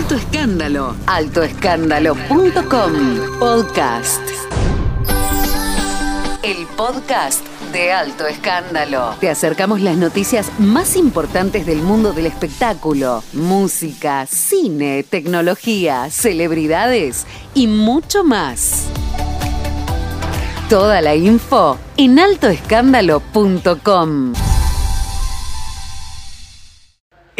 Alto Escándalo. Altoescándalo.com. Podcast. El podcast de Alto Escándalo. Te acercamos las noticias más importantes del mundo del espectáculo, música, cine, tecnología, celebridades y mucho más. Toda la info en altoescándalo.com.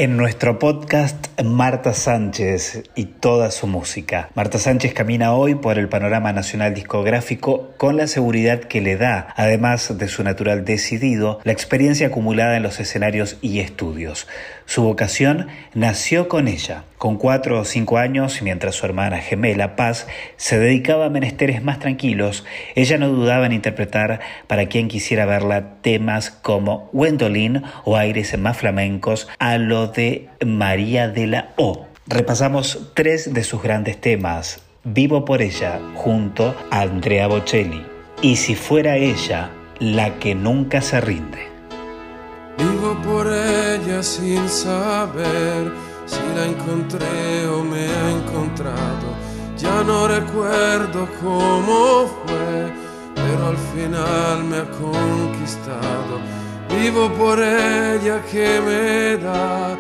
En nuestro podcast Marta Sánchez y toda su música. Marta Sánchez camina hoy por el panorama nacional discográfico con la seguridad que le da, además de su natural decidido, la experiencia acumulada en los escenarios y estudios. Su vocación nació con ella. Con cuatro o cinco años, mientras su hermana gemela Paz se dedicaba a menesteres más tranquilos, ella no dudaba en interpretar para quien quisiera verla temas como Wendolin o aires más flamencos a lo de María de la O. Repasamos tres de sus grandes temas. Vivo por ella junto a Andrea Bocelli. Y si fuera ella la que nunca se rinde. Vivo por ella sin saber si la encontré o me ha encontrado. Ya no recuerdo cómo fue, pero al final me ha conquistado. Vivo por ella que me da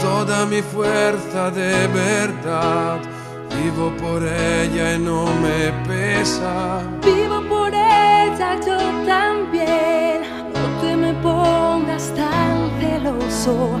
toda mi fuerza de verdad. Vivo por ella y no me pesa. Vivo por ella yo también. No te me pongas tan celoso.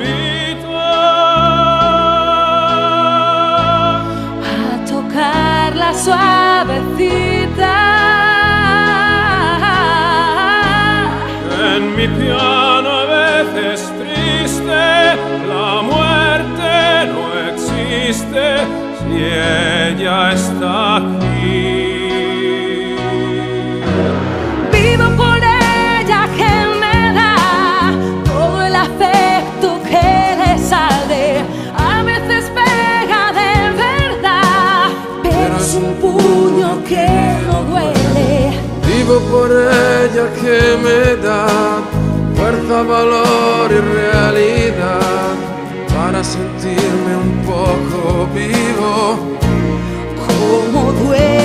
suavecita. en mi piano puño que no duele. Vivo por ella que me da fuerza, valor y realidad para sentirme un poco vivo. Como duele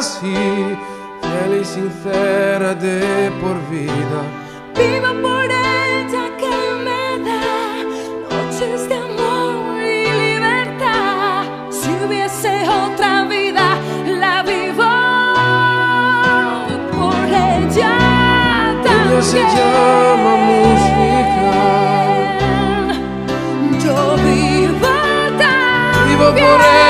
así, fiel y sincera de por vida. Vivo por ella que me da noches de amor y libertad. Si hubiese otra vida, la vivo por ella también. Ella se llama música. Yo vivo también. Vivo por ella,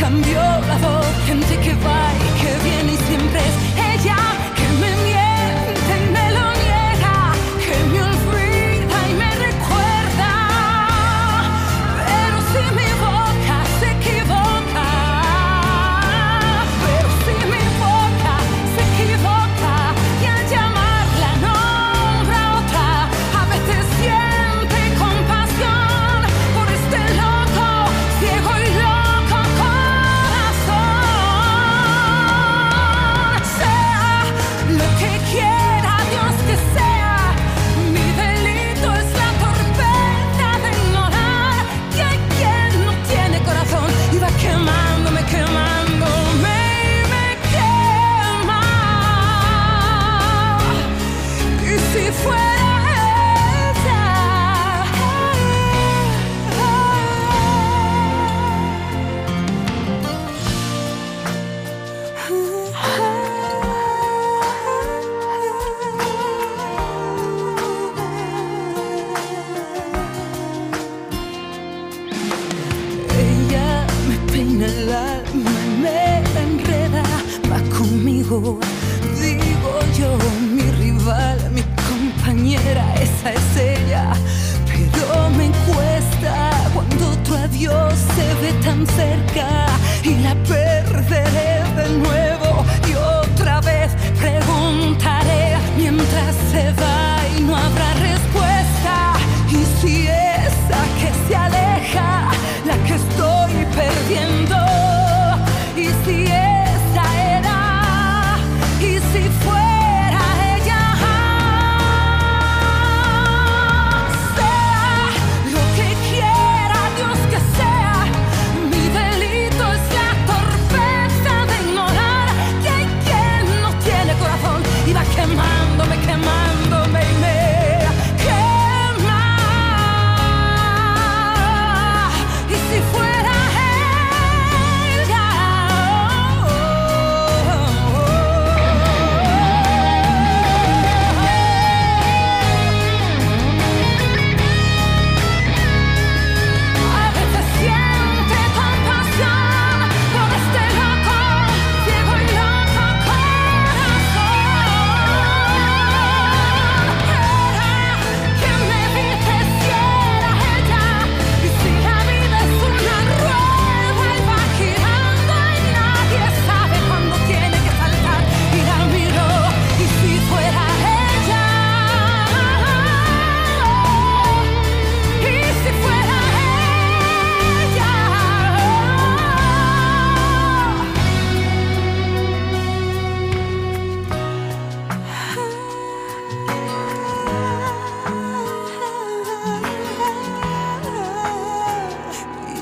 cambió la voz, gente que va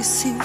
más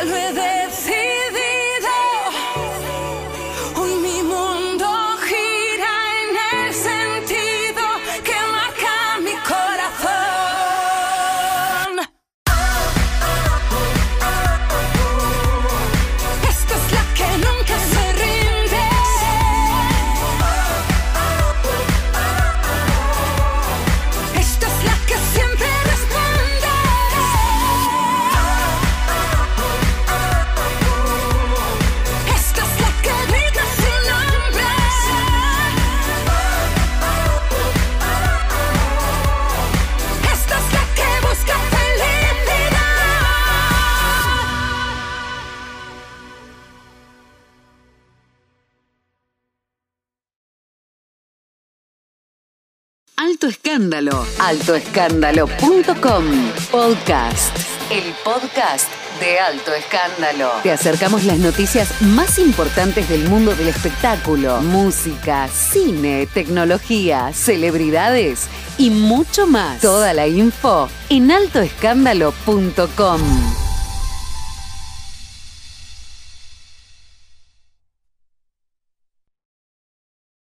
ya lo Alto Escándalo. Altoescándalo.com. Podcast. El podcast de Alto Escándalo. Te acercamos las noticias más importantes del mundo del espectáculo, música, cine, tecnología, celebridades y mucho más. Toda la info en altoescándalo.com.